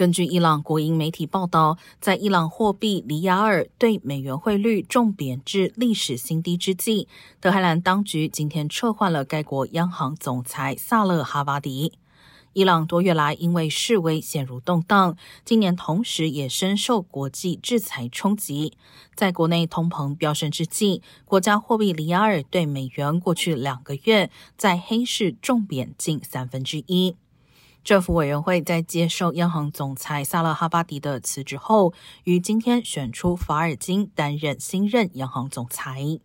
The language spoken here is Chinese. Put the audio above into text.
根据伊朗国营媒体报道，在伊朗货币里亚尔对美元汇率重贬至历史新低之际，德黑兰当局今天撤换了该国央行总裁萨勒哈瓦迪。伊朗多月来因为示威陷入动荡，今年同时也深受国际制裁冲击。在国内通膨飙升之际，国家货币里亚尔对美元过去两个月在黑市重贬近三分之一。政府委员会在接受央行总裁萨勒哈巴迪的辞职后，于今天选出法尔金担任新任央行总裁。